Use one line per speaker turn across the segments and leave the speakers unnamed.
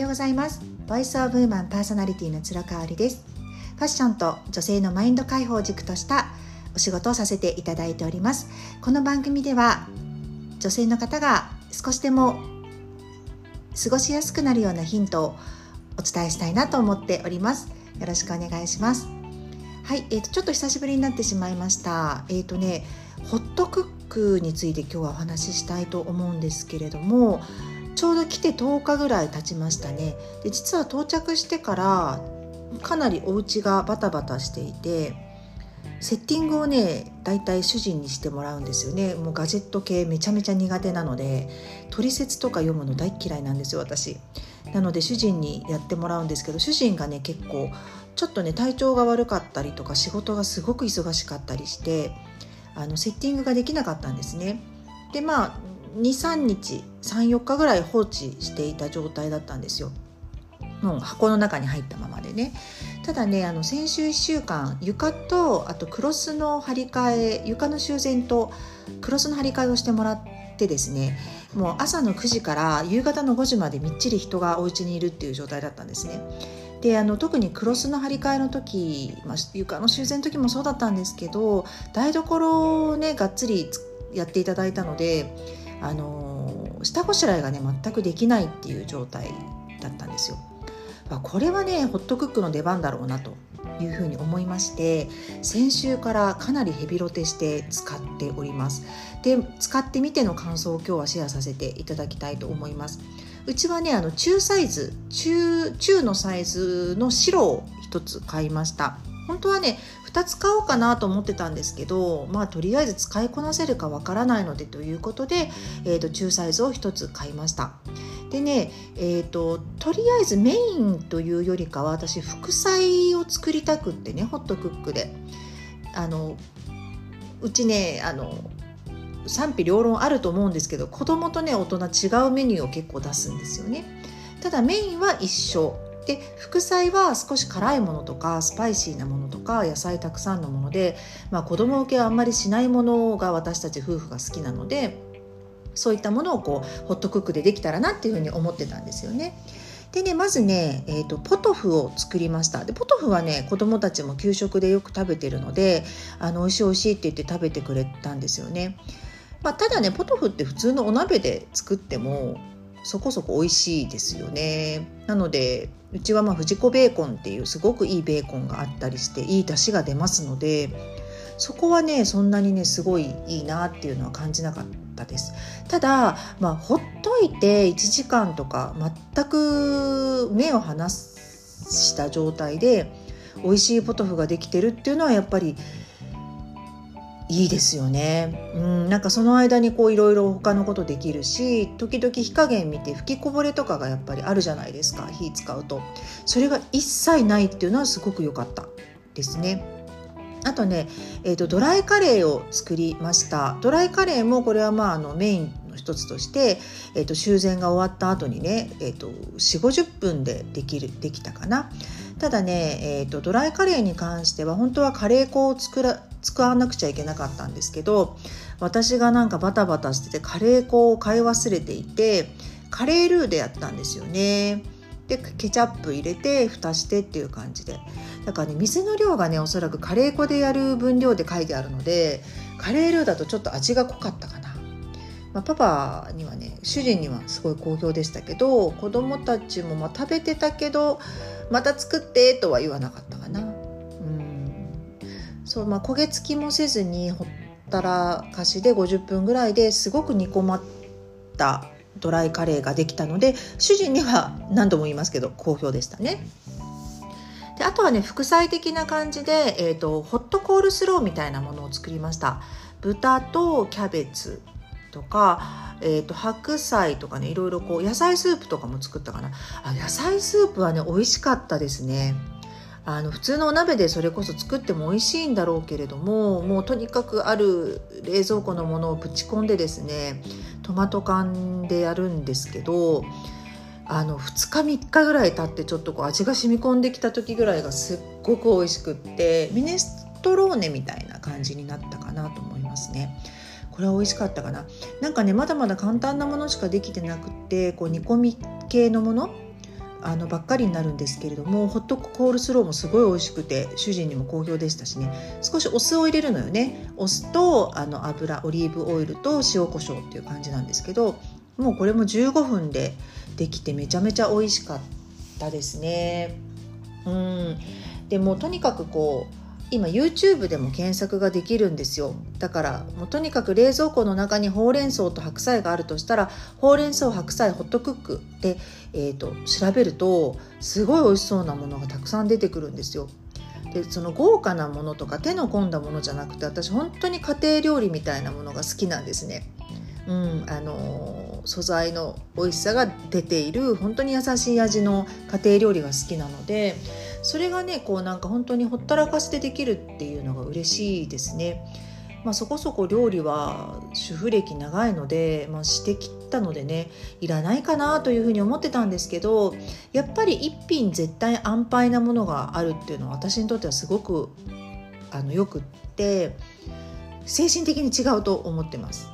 ようございます。ボイスオブウーマンパーソナリティの鶴香織です。ファッションと女性のマインド解放軸としたお仕事をさせていただいております。この番組では女性の方が少しでも過ごしやすくなるようなヒントをお伝えしたいなと思っております。よろしくお願いします。はい、えーと、ちょっと久しぶりになってしまいました。えっ、ー、とねホットクックについて今日はお話ししたいと思うんですけれどもちょうど来て10日ぐらい経ちましたね。で実は到着してからかなりお家がバタバタしていてセッティングをねだいたい主人にしてもらうんですよね。もうガジェット系めちゃめちゃ苦手なので取説とか読むの大嫌いなんですよ私。なので主人にやってもらうんですけど主人がね結構ちょっとね体調が悪かったりとか仕事がすごく忙しかったりしてあのセッティングができなかったんですね。でまあ23日34日ぐらい放置していた状態だったんですよもう箱の中に入ったままでねただねあの先週1週間床とあとクロスの張り替え床の修繕とクロスの張り替えをしてもらってですねもう朝の9時から夕方の5時までみっちり人がお家にいるっていう状態だったんですね。であの特にクロスの張り替えの時、まあ、床の修繕の時もそうだったんですけど台所をねがっつりやっていただいたのであの下ごしらえがね全くできないっていう状態だったんですよ。まこれはねホットクックの出番だろうなというふうに思いまして先週からかなりヘビロテして使っております。で使ってみての感想を今日はシェアさせていただきたいと思います。うちはねあの中サイズ中中のサイズの白を1つ買いました。本当はね2つ買おうかなと思ってたんですけどまあとりあえず使いこなせるかわからないのでということで、えーと、中サイズを1つ買いました。でねえーと、とりあえずメインというよりかは私副菜を作りたくってねホットクックで。あのうちねあの賛否両論あると思うんですけど子供とね大人違うメニューを結構出すんですよね。ただメインは一緒。で副菜は少し辛いものとかスパイシーなものとか野菜たくさんのもので、まあ、子供受けはあんまりしないものが私たち夫婦が好きなのでそういったものをこうホットクックでできたらなっていうふうに思ってたんですよね。でねまずね、えーと、ポトフを作りましたでポトフはね子供たちも給食でよく食べてるのであの美味しい美味しいって言って食べてくれたんですよね。まあ、ただねポトフって普通のお鍋で作ってもそこそこ美味しいですよね。なのでうちはまあ藤子ベーコンっていうすごくいいベーコンがあったりしていい出汁が出ますのでそこはねそんなにねすごいいいなっていうのは感じなかったです。ただまあほっといて1時間とか全く目を離した状態で美味しいポトフができてるっていうのはやっぱりいいですよね。うん、なんかその間にこういろいろ他のことできるし時々火加減見て吹きこぼれとかがやっぱりあるじゃないですか火使うとそれが一切ないっていうのはすごく良かったですね。あとね、えーと、ドライカレーを作りましたドライカレーもこれはまああのメインの一つとして、えーと、修繕が終わった後にね、えーと、と4 5 0分でできるできたかなただね、えー、とドライカレーに関しては本当はカレー粉を作ら使わなくちゃいけなかったんですけど私がなんかバタバタしててカレー粉を買い忘れていてカレールーでやったんですよね。でケチャップ入れて蓋してっていう感じでだからね水の量がねおそらくカレー粉でやる分量で書いてあるのでカレールーだとちょっと味が濃かったかな、まあ、パパにはね主人にはすごい好評でしたけど子供たちもまあ食べてたけどまた作ってとは言わなかったかなうんそう、まあ、焦げ付きもせずにほったらかしで50分ぐらいですごく煮込まったドライカレーができたので主人には何度も言いますけど好評でしたね。であとはね副菜的な感じで、えーと、ホットコールスローみたいなものを作りました。豚とキャベツとか、えーと、白菜とかねいろいろこう野菜スープとかも作ったかなあ野菜スープはね美味しかったですね。あの普通のお鍋でそれこそ作っても美味しいんだろうけれどももうとにかくある冷蔵庫のものをぶち込んでですねトマト缶でやるんですけどあの2日3日ぐらい経ってちょっとこう味が染み込んできた時ぐらいがすっごく美味しくってミネストローネみたいな感じになったかなと思いますね。これは美味しかったかな。なんかねまだまだ簡単なものしかできてなくってこう煮込み系のものあのばっかりになるんですけれどもホットコールスローもすごい美味しくて主人にも好評でしたしね。少しお酢を入れるのよね。お酢とあの油オリーブオイルと塩コショウっていう感じなんですけどもうこれも15分でできてめちゃめちゃ美味しかったですね。うん。でもとにかくこう今 YouTube でも検索ができるんですよだからもうとにかく冷蔵庫の中にほうれん草と白菜があるとしたらほうれん草白菜ホットクックで、えーと、調べるとすごい美味しそうなものがたくさん出てくるんですよ。でその豪華なものとか手の込んだものじゃなくて私本当に家庭料理みたいなものが好きなんですね。うん、あの素材の美味しさが出ている本当に優しい味の家庭料理が好きなのでそれがねこうなんか本当にほったらかしでできるっていうのが嬉しいですね。まあ、そこそこ料理は主婦歴長いので、まあ、してきたのでねいらないかなというふうに思ってたんですけどやっぱり一品絶対安牌なものがあるっていうのは私にとってはすごくあのよくって精神的に違うと思ってます。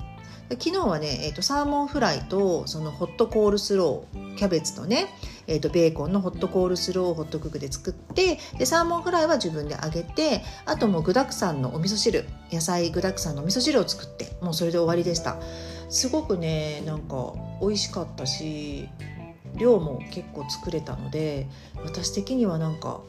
昨日はね、えーと、サーモンフライとそのホットコールスローキャベツとね、えーと、ベーコンのホットコールスローをホットクックで作ってでサーモンフライは自分で揚げてあともう具だくさんのお味噌汁野菜具だくさんのお味噌汁を作ってもうそれで終わりでした。すごくねなんか美味しかったし量も結構作れたので私的にはなんか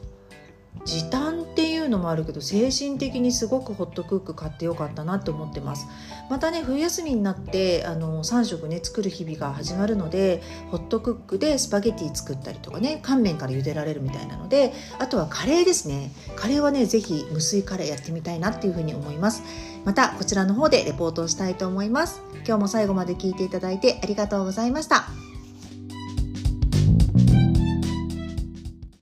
時短っていうのもあるけど精神的にすごくホットクック買ってよかったなって思ってます。またね冬休みになってあの3食ね作る日々が始まるのでホットクックでスパゲティ作ったりとかね乾麺から茹でられるみたいなのであとはカレーですね。カレーはね是非無水カレーやってみたいなっていうふうに思います。またこちらの方でレポートをしたいと思います。今日も最後まで聞いていただいてありがとうございました。